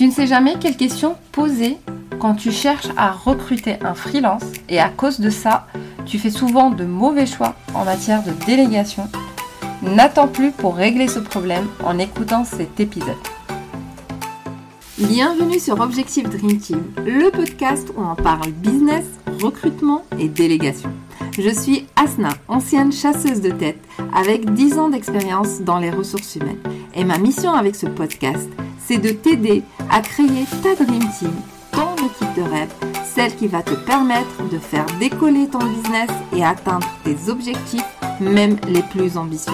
Tu ne sais jamais quelles questions poser quand tu cherches à recruter un freelance et à cause de ça, tu fais souvent de mauvais choix en matière de délégation. N'attends plus pour régler ce problème en écoutant cet épisode. Bienvenue sur Objectif Dream Team, le podcast où on parle business, recrutement et délégation. Je suis Asna, ancienne chasseuse de tête avec 10 ans d'expérience dans les ressources humaines. Et ma mission avec ce podcast, c'est de t'aider à créer ta Dream Team, ton équipe de rêve, celle qui va te permettre de faire décoller ton business et atteindre tes objectifs, même les plus ambitieux.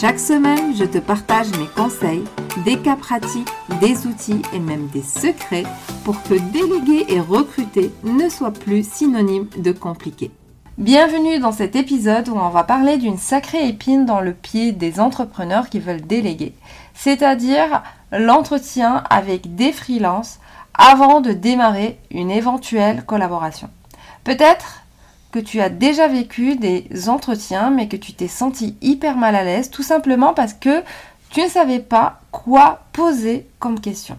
Chaque semaine, je te partage mes conseils, des cas pratiques, des outils et même des secrets pour que déléguer et recruter ne soit plus synonyme de compliqué. Bienvenue dans cet épisode où on va parler d'une sacrée épine dans le pied des entrepreneurs qui veulent déléguer, c'est-à-dire l'entretien avec des freelances avant de démarrer une éventuelle collaboration. Peut-être que tu as déjà vécu des entretiens mais que tu t'es senti hyper mal à l'aise tout simplement parce que tu ne savais pas quoi poser comme question.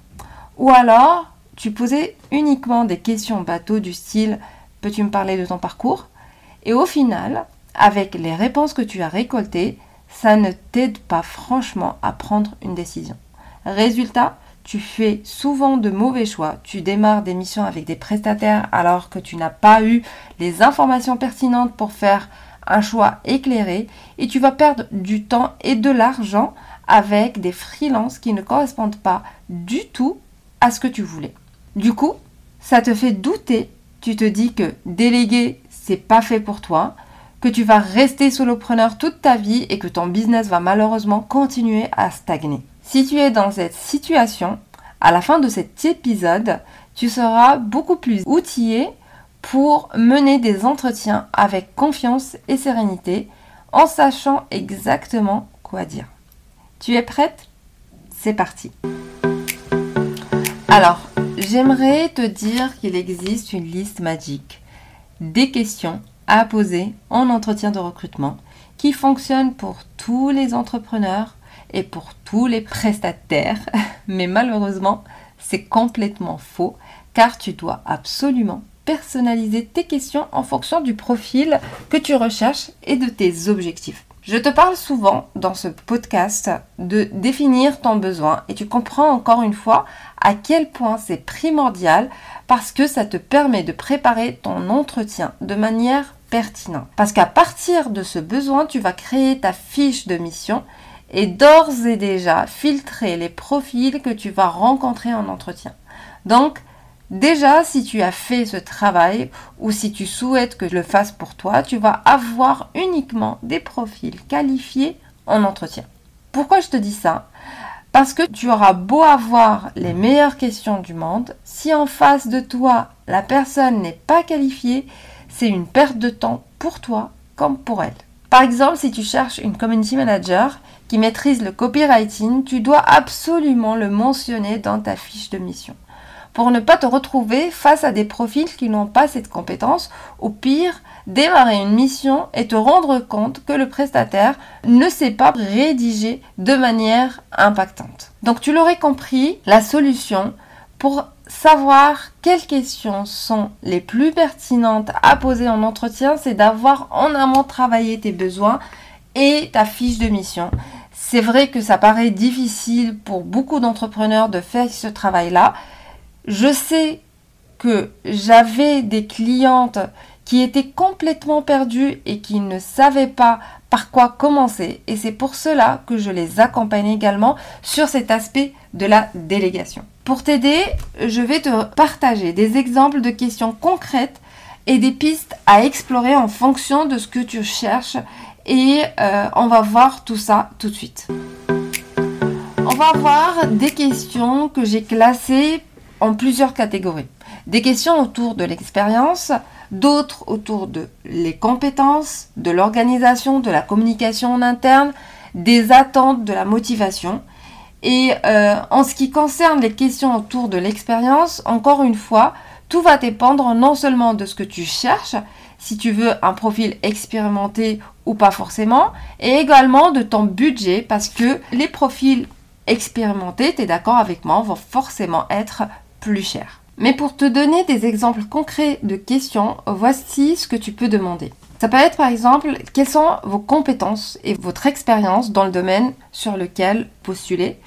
Ou alors tu posais uniquement des questions bateau du style peux-tu me parler de ton parcours? Et au final, avec les réponses que tu as récoltées, ça ne t'aide pas franchement à prendre une décision. Résultat, tu fais souvent de mauvais choix. Tu démarres des missions avec des prestataires alors que tu n'as pas eu les informations pertinentes pour faire un choix éclairé et tu vas perdre du temps et de l'argent avec des freelances qui ne correspondent pas du tout à ce que tu voulais. Du coup, ça te fait douter. Tu te dis que déléguer c'est pas fait pour toi, que tu vas rester solopreneur toute ta vie et que ton business va malheureusement continuer à stagner. Si tu es dans cette situation, à la fin de cet épisode, tu seras beaucoup plus outillé pour mener des entretiens avec confiance et sérénité en sachant exactement quoi dire. Tu es prête? C'est parti. Alors, j'aimerais te dire qu'il existe une liste magique des questions à poser en entretien de recrutement qui fonctionnent pour tous les entrepreneurs et pour tous les prestataires. Mais malheureusement, c'est complètement faux car tu dois absolument personnaliser tes questions en fonction du profil que tu recherches et de tes objectifs. Je te parle souvent dans ce podcast de définir ton besoin et tu comprends encore une fois à quel point c'est primordial parce que ça te permet de préparer ton entretien de manière pertinente. Parce qu'à partir de ce besoin, tu vas créer ta fiche de mission et d'ores et déjà filtrer les profils que tu vas rencontrer en entretien. Donc, Déjà, si tu as fait ce travail ou si tu souhaites que je le fasse pour toi, tu vas avoir uniquement des profils qualifiés en entretien. Pourquoi je te dis ça? Parce que tu auras beau avoir les meilleures questions du monde, si en face de toi la personne n'est pas qualifiée, c'est une perte de temps pour toi comme pour elle. Par exemple, si tu cherches une community manager qui maîtrise le copywriting, tu dois absolument le mentionner dans ta fiche de mission pour ne pas te retrouver face à des profils qui n'ont pas cette compétence, ou pire, démarrer une mission et te rendre compte que le prestataire ne sait pas rédiger de manière impactante. Donc tu l'aurais compris, la solution pour savoir quelles questions sont les plus pertinentes à poser en entretien, c'est d'avoir en amont travaillé tes besoins et ta fiche de mission. C'est vrai que ça paraît difficile pour beaucoup d'entrepreneurs de faire ce travail-là, je sais que j'avais des clientes qui étaient complètement perdues et qui ne savaient pas par quoi commencer. Et c'est pour cela que je les accompagne également sur cet aspect de la délégation. Pour t'aider, je vais te partager des exemples de questions concrètes et des pistes à explorer en fonction de ce que tu cherches. Et euh, on va voir tout ça tout de suite. On va voir des questions que j'ai classées en plusieurs catégories. Des questions autour de l'expérience, d'autres autour de les compétences, de l'organisation, de la communication en interne, des attentes, de la motivation. Et euh, en ce qui concerne les questions autour de l'expérience, encore une fois, tout va dépendre non seulement de ce que tu cherches, si tu veux un profil expérimenté ou pas forcément, et également de ton budget, parce que les profils expérimentées, tu es d'accord avec moi, vont forcément être plus chères. Mais pour te donner des exemples concrets de questions, voici ce que tu peux demander. Ça peut être par exemple quelles sont vos compétences et votre expérience dans le domaine sur lequel postuler?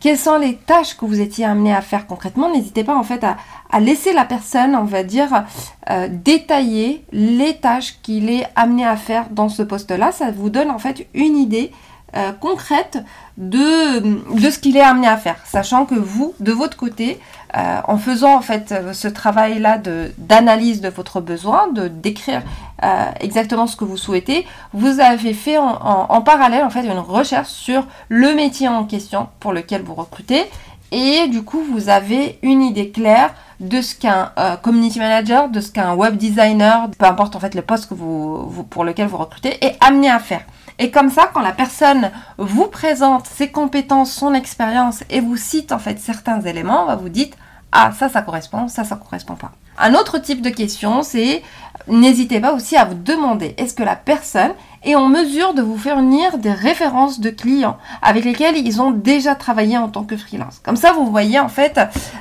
Quelles sont les tâches que vous étiez amené à faire concrètement? N'hésitez pas en fait à, laisser la personne, on va dire, euh, détailler les tâches qu'il est amené à faire dans ce poste-là. Ça vous donne en fait une idée euh, concrète de, de ce qu'il est amené à faire, sachant que vous, de votre côté, euh, en faisant en fait ce travail-là d'analyse de, votre besoin, de décrire euh, exactement ce que vous souhaitez, vous avez fait en, parallèle en fait une recherche sur le métier en question pour lequel vous recrutez, et du coup vous avez une idée claire de ce qu'un community manager, de ce qu'un web designer, peu importe en fait le poste pour lequel vous recrutez, est amené à faire. Et comme ça, quand la personne vous présente ses compétences, son expérience et vous cite en fait certains éléments, bah, vous dites ah ça ça correspond, ça ça correspond pas. Un autre type de question, c'est n'hésitez pas aussi à vous demander est-ce que la personne est en mesure de vous fournir des références de clients avec lesquels ils ont déjà travaillé en tant que freelance? Comme ça, vous voyez en fait,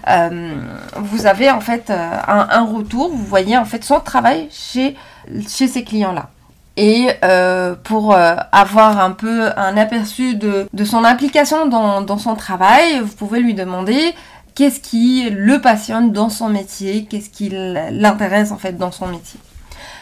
euh, vous avez en fait euh, un, retour, vous voyez en fait son travail chez, chez ces clients-là. Et euh, pour avoir un peu un aperçu de, son application dans, son travail, vous pouvez lui demander qu'est-ce qui le passionne dans son métier, qu'est-ce qui l'intéresse en fait dans son métier.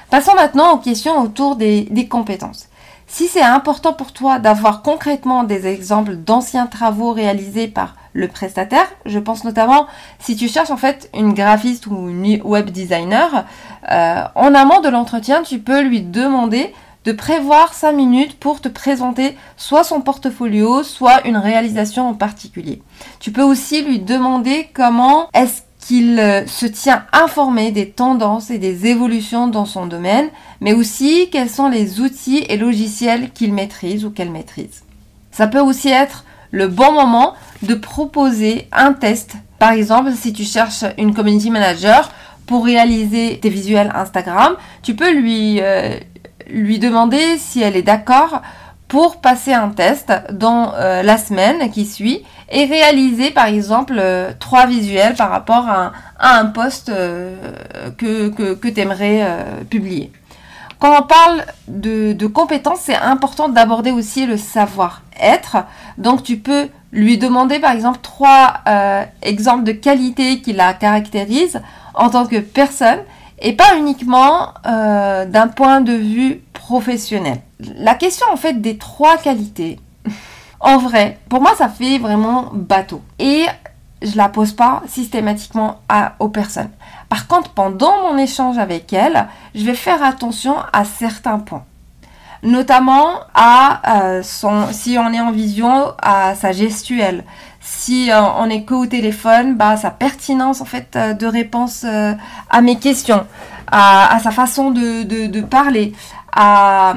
Passons maintenant aux questions autour des compétences. Si c'est important pour toi d'avoir concrètement des exemples d'anciens travaux réalisés par le prestataire, je pense notamment si tu cherches en fait une graphiste ou une web designer, euh, en amont de l'entretien, tu peux lui demander de prévoir 5 minutes pour te présenter soit son portfolio, soit une réalisation en particulier. Tu peux aussi lui demander comment est-ce qu'il euh, se tient informé des tendances et des évolutions dans son domaine, mais aussi quels sont les outils et logiciels qu'il maîtrise ou qu'elle maîtrise. Ça peut aussi être le bon moment de proposer un test. Par exemple, si tu cherches une community manager pour réaliser tes visuels Instagram, tu peux lui, euh, lui demander si elle est d'accord pour passer un test dans euh, la semaine qui suit et réaliser par exemple euh, trois visuels par rapport à, un post euh, que, que, tu aimerais publier. Quand on parle de, de compétences, c'est important d'aborder aussi le savoir-être. Donc tu peux lui demander par exemple trois exemples de qualités qui la caractérisent en tant que personne et pas uniquement d'un point de vue professionnel la question en fait des trois qualités, en vrai, pour moi ça fait vraiment bateau. Et je la pose pas systématiquement aux personnes. Par contre, pendant mon échange avec elle, je vais faire attention à certains points. Notamment à euh, son, si on est en vision, à sa gestuelle. Si euh, on est qu'au téléphone, bah, sa pertinence en fait euh, de réponse à mes questions, à, sa façon de, parler, à,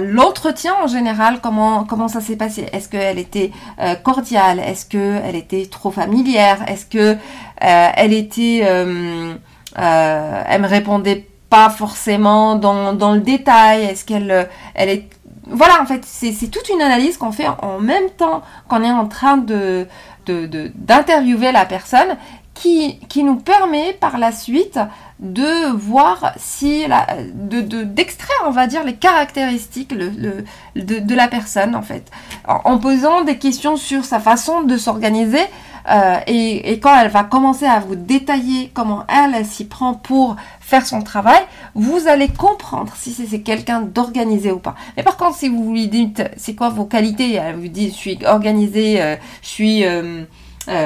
l'entretien en général, comment, comment ça s'est passé. Est-ce qu'elle était euh, cordiale? Est-ce qu'elle était trop familière? Est-ce que euh, elle était, euh, elle me répondait pas forcément dans, dans le détail? Est-ce qu'elle, elle est voilà, en fait, c'est toute une analyse qu'on fait en même temps qu'on est en train de d'interviewer la personne qui, nous permet par la suite de voir si de, d'extraire on va dire les caractéristiques de, la personne en fait. En, posant des questions sur sa façon de s'organiser euh, et, quand elle va commencer à vous détailler comment elle, s'y prend pour faire son travail, vous allez comprendre si c'est, quelqu'un d'organisé ou pas. Mais par contre, si vous lui dites c'est quoi vos qualités, elle vous dit je suis organisée, euh, je suis euh,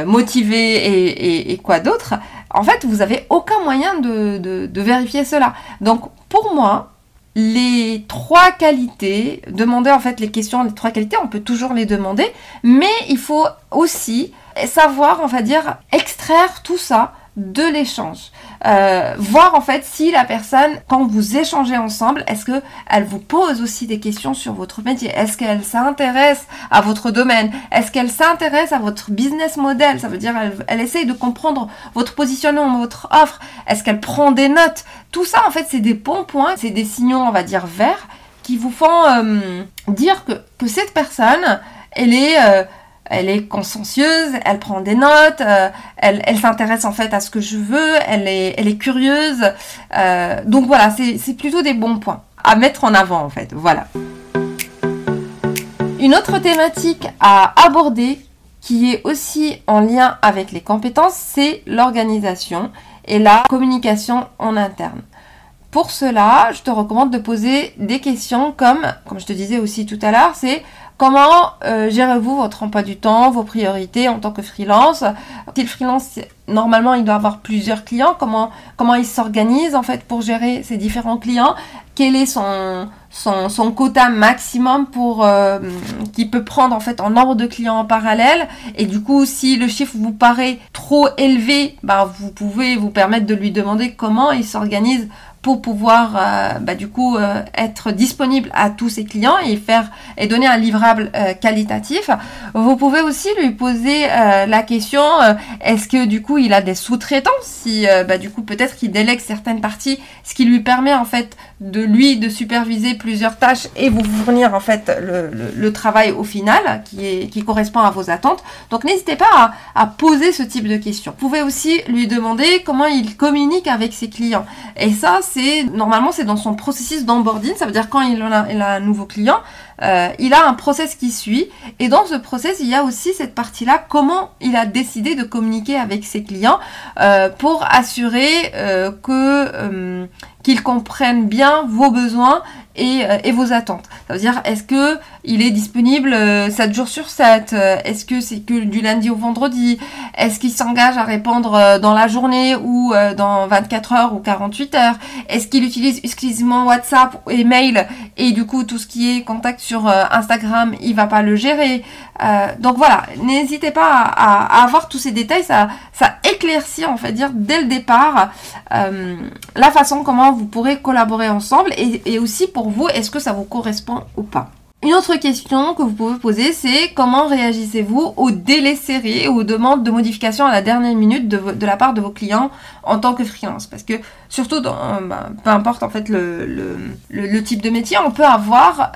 motivée et, quoi d'autre, en fait, vous n'avez aucun moyen de, vérifier cela. Donc, pour moi, les trois qualités, demander en fait les questions, les trois qualités, on peut toujours les demander, mais il faut aussi savoir, on va dire, extraire tout ça de l'échange. Euh, voir en fait si la personne, quand vous échangez ensemble, est-ce que elle vous pose aussi des questions sur votre métier? Est-ce qu'elle s'intéresse à votre domaine? Est-ce qu'elle s'intéresse à votre business model? Ça veut dire elle, elle essaye de comprendre votre positionnement, votre offre. Est-ce qu'elle prend des notes? Tout ça en fait c'est des bons points, c'est des signaux on va dire verts qui vous font euh, dire que, que cette personne elle est euh, elle est consciencieuse, elle prend des notes, euh, elle, s'intéresse en fait à ce que je veux, elle est, curieuse. Euh, donc voilà, c'est plutôt des bons points à mettre en avant en fait. Voilà. Une autre thématique à aborder qui est aussi en lien avec les compétences, c'est l'organisation et la communication en interne. Pour cela, je te recommande de poser des questions comme, comme je te disais aussi tout à l'heure, c'est Comment euh, gérez-vous votre emploi du temps, vos priorités en tant que freelance? Si le freelance, normalement, il doit avoir plusieurs clients. Comment, comment il s'organise en fait pour gérer ces différents clients? Quel est son quota maximum pour euh, qu'il peut prendre en fait en nombre de clients en parallèle? Et du coup, si le chiffre vous paraît trop élevé, bah, vous pouvez vous permettre de lui demander comment il s'organise pouvoir euh, bah, du coup euh, être disponible à tous ses clients et faire et donner un livrable euh, qualitatif. Vous pouvez aussi lui poser la question est-ce que du coup il a des sous-traitants? Si bah, du coup peut-être qu'il délègue certaines parties, ce qui lui permet en fait de lui de superviser plusieurs tâches et vous fournir en fait le, travail au final qui correspond à vos attentes. Donc n'hésitez pas à, poser ce type de questions. Vous pouvez aussi lui demander comment il communique avec ses clients et ça normalement c'est dans son processus d'onboarding, ça veut dire quand il a, il a un nouveau client, euh, il a un process qui suit. Et dans ce process il y a aussi cette partie-là comment il a décidé de communiquer avec ses clients euh, pour assurer euh, que qu'ils comprennent bien vos besoins et, euh, et, vos attentes. Ça veut dire, est-ce que il est disponible 7 euh, jours sur 7 euh, Est-ce que c'est que du lundi au vendredi Est-ce qu'il s'engage à répondre dans la journée ou dans 24 heures ou 48 heures Est-ce qu'il utilise exclusivement WhatsApp et mail et du coup tout ce qui est contact sur Instagram, il va pas le gérer Donc voilà, n'hésitez pas à, avoir tous ces détails, ça, ça éclaircit en fait dire dès le départ la façon comment vous pourrez collaborer ensemble et aussi pour vous, est-ce que ça vous correspond ou pas? Une autre question que vous pouvez poser, c'est comment réagissez-vous aux délais serrés et aux demandes de modification à la dernière minute de, la part de vos clients en tant que freelance? Parce que surtout, dans, ben, peu importe en fait le, type de métier, on peut avoir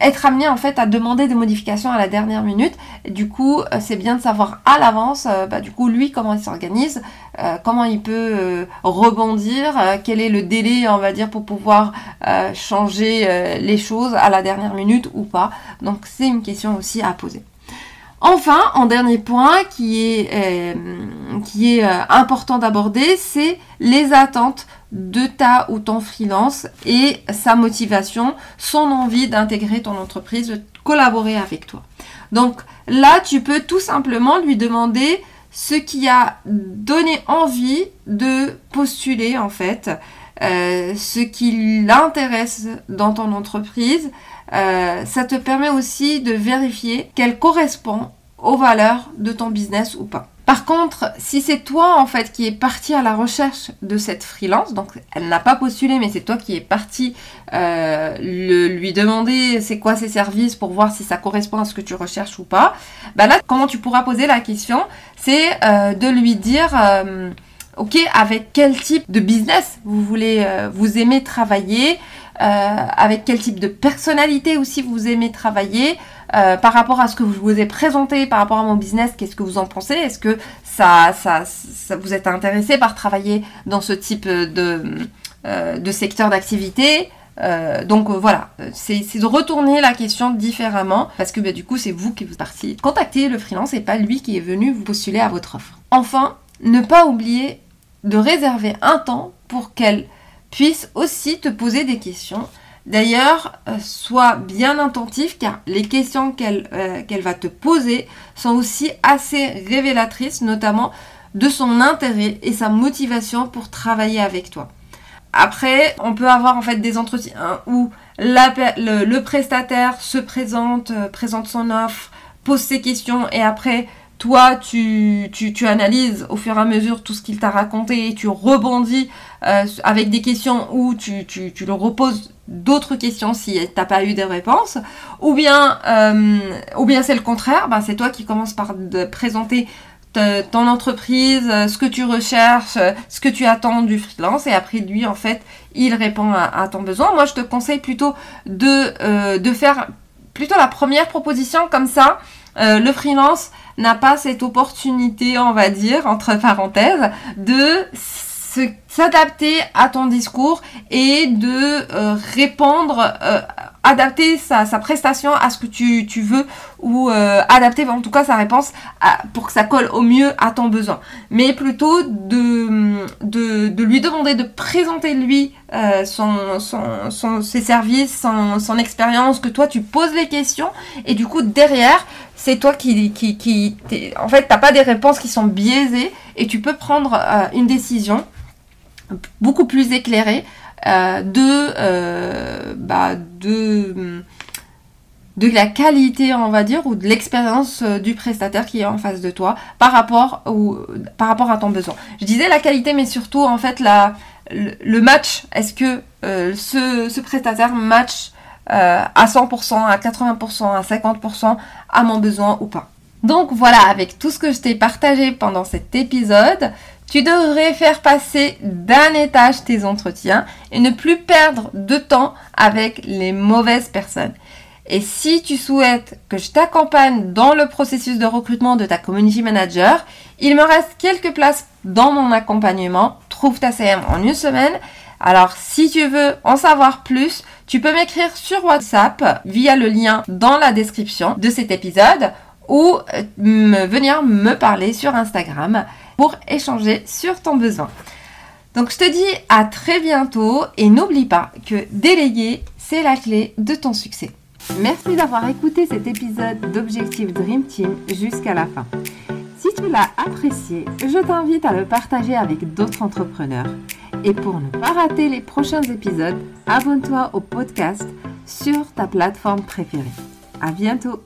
être amené en fait à demander des modifications à la dernière minute. du coup, euh, c'est bien de savoir à l'avance, euh, bah, du coup, lui, comment il s'organise, euh, comment il peut rebondir, quel est le délai, on va dire, pour pouvoir changer les choses à la dernière minute ou pas. Donc, c'est une question aussi à poser. Enfin, en dernier point qui est, qui est important d'aborder, c'est les attentes de ta ou ton freelance et sa motivation, son envie d'intégrer ton entreprise, de collaborer avec toi. Donc là, tu peux tout simplement lui demander ce qui a donné envie de postuler en fait, euh, ce qui l'intéresse dans ton entreprise. Euh, ça te permet aussi de vérifier qu'elle correspond aux valeurs de ton business ou pas. Par contre, si c'est toi en fait qui est parti à la recherche de cette freelance, donc elle n'a pas postulé, mais c'est toi qui es parti euh, lui demander c'est quoi ses services pour voir si ça correspond à ce que tu recherches ou pas, bah là, comment tu pourras poser la question, c'est euh, de lui dire euh, ok, avec quel type de business vous voulez, vous aimez travailler, avec quel type de personnalité aussi vous aimez travailler, euh, par rapport à ce que je vous ai présenté, par rapport à mon business, qu'est-ce que vous en pensez? Est-ce que ça, vous êtes intéressé par travailler dans ce type de, euh, secteur d'activité? Euh, donc voilà, c'est de retourner la question différemment parce que bah, du coup c'est vous qui vous partiez contacter le freelance et pas lui qui est venu vous postuler à votre offre. Enfin, ne pas oublier de réserver un temps pour qu'elle puisse aussi te poser des questions D'ailleurs, euh, sois bien attentif car les questions euh, qu'elle va te poser sont aussi assez révélatrices, notamment de son intérêt et sa motivation pour travailler avec toi. Après, on peut avoir en fait des entretiens où le, prestataire se présente, euh, présente son offre, pose ses questions et après toi, tu, tu, analyses au fur et à mesure tout ce qu'il t'a raconté et tu rebondis avec des questions où tu, tu, tu le reposes d'autres questions si t'as pas eu des réponses, ou bien, euh, ou bien c'est le contraire, ben c'est toi qui commences par de présenter ton entreprise, ce que tu recherches, ce que tu attends du freelance, et après lui en fait il répond à, ton besoin. Moi je te conseille plutôt de, euh, de faire plutôt la première proposition comme ça. Euh, le freelance n'a pas cette opportunité, on va dire, entre parenthèses, de s'adapter à ton discours et de euh, répondre, euh, adapter sa, prestation à ce que tu, veux ou euh, adapter en tout cas sa réponse pour que ça colle au mieux à ton besoin. Mais plutôt de, de, lui demander de présenter lui son, son, ses services, son, son expérience, que toi tu poses les questions et du coup derrière c'est toi qui, qui, qui en fait t'as pas des réponses qui sont biaisées et tu peux prendre une décision beaucoup plus éclairé euh, de, euh, bah, de, la qualité, on va dire, ou de l'expérience euh, du prestataire qui est en face de toi par rapport, ou, par rapport à ton besoin. Je disais la qualité, mais surtout, en fait, la, le, match. Est-ce que ce, ce, prestataire match à 100%, à 80%, à 50% à mon besoin ou pas? Donc voilà, avec tout ce que je t'ai partagé pendant cet épisode, tu devrais faire passer d'un étage tes entretiens et ne plus perdre de temps avec les mauvaises personnes. Et si tu souhaites que je t'accompagne dans le processus de recrutement de ta community manager, il me reste quelques places dans mon accompagnement. Trouve ta CM en une semaine. Alors si tu veux en savoir plus, tu peux m'écrire sur WhatsApp via le lien dans la description de cet épisode ou euh, venir me parler sur Instagram pour échanger sur ton besoin. Donc je te dis à très bientôt et n'oublie pas que déléguer, c'est la clé de ton succès. Merci d'avoir écouté cet épisode d'Objectif Dream Team jusqu'à la fin. Si tu l'as apprécié, je t'invite à le partager avec d'autres entrepreneurs. Et pour ne pas rater les prochains épisodes, abonne-toi au podcast sur ta plateforme préférée. À bientôt!